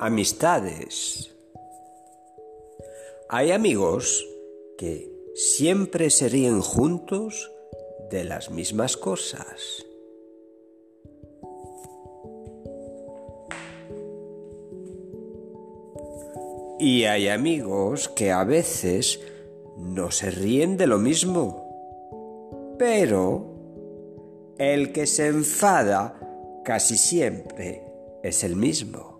Amistades. Hay amigos que siempre se ríen juntos de las mismas cosas. Y hay amigos que a veces no se ríen de lo mismo. Pero el que se enfada casi siempre es el mismo.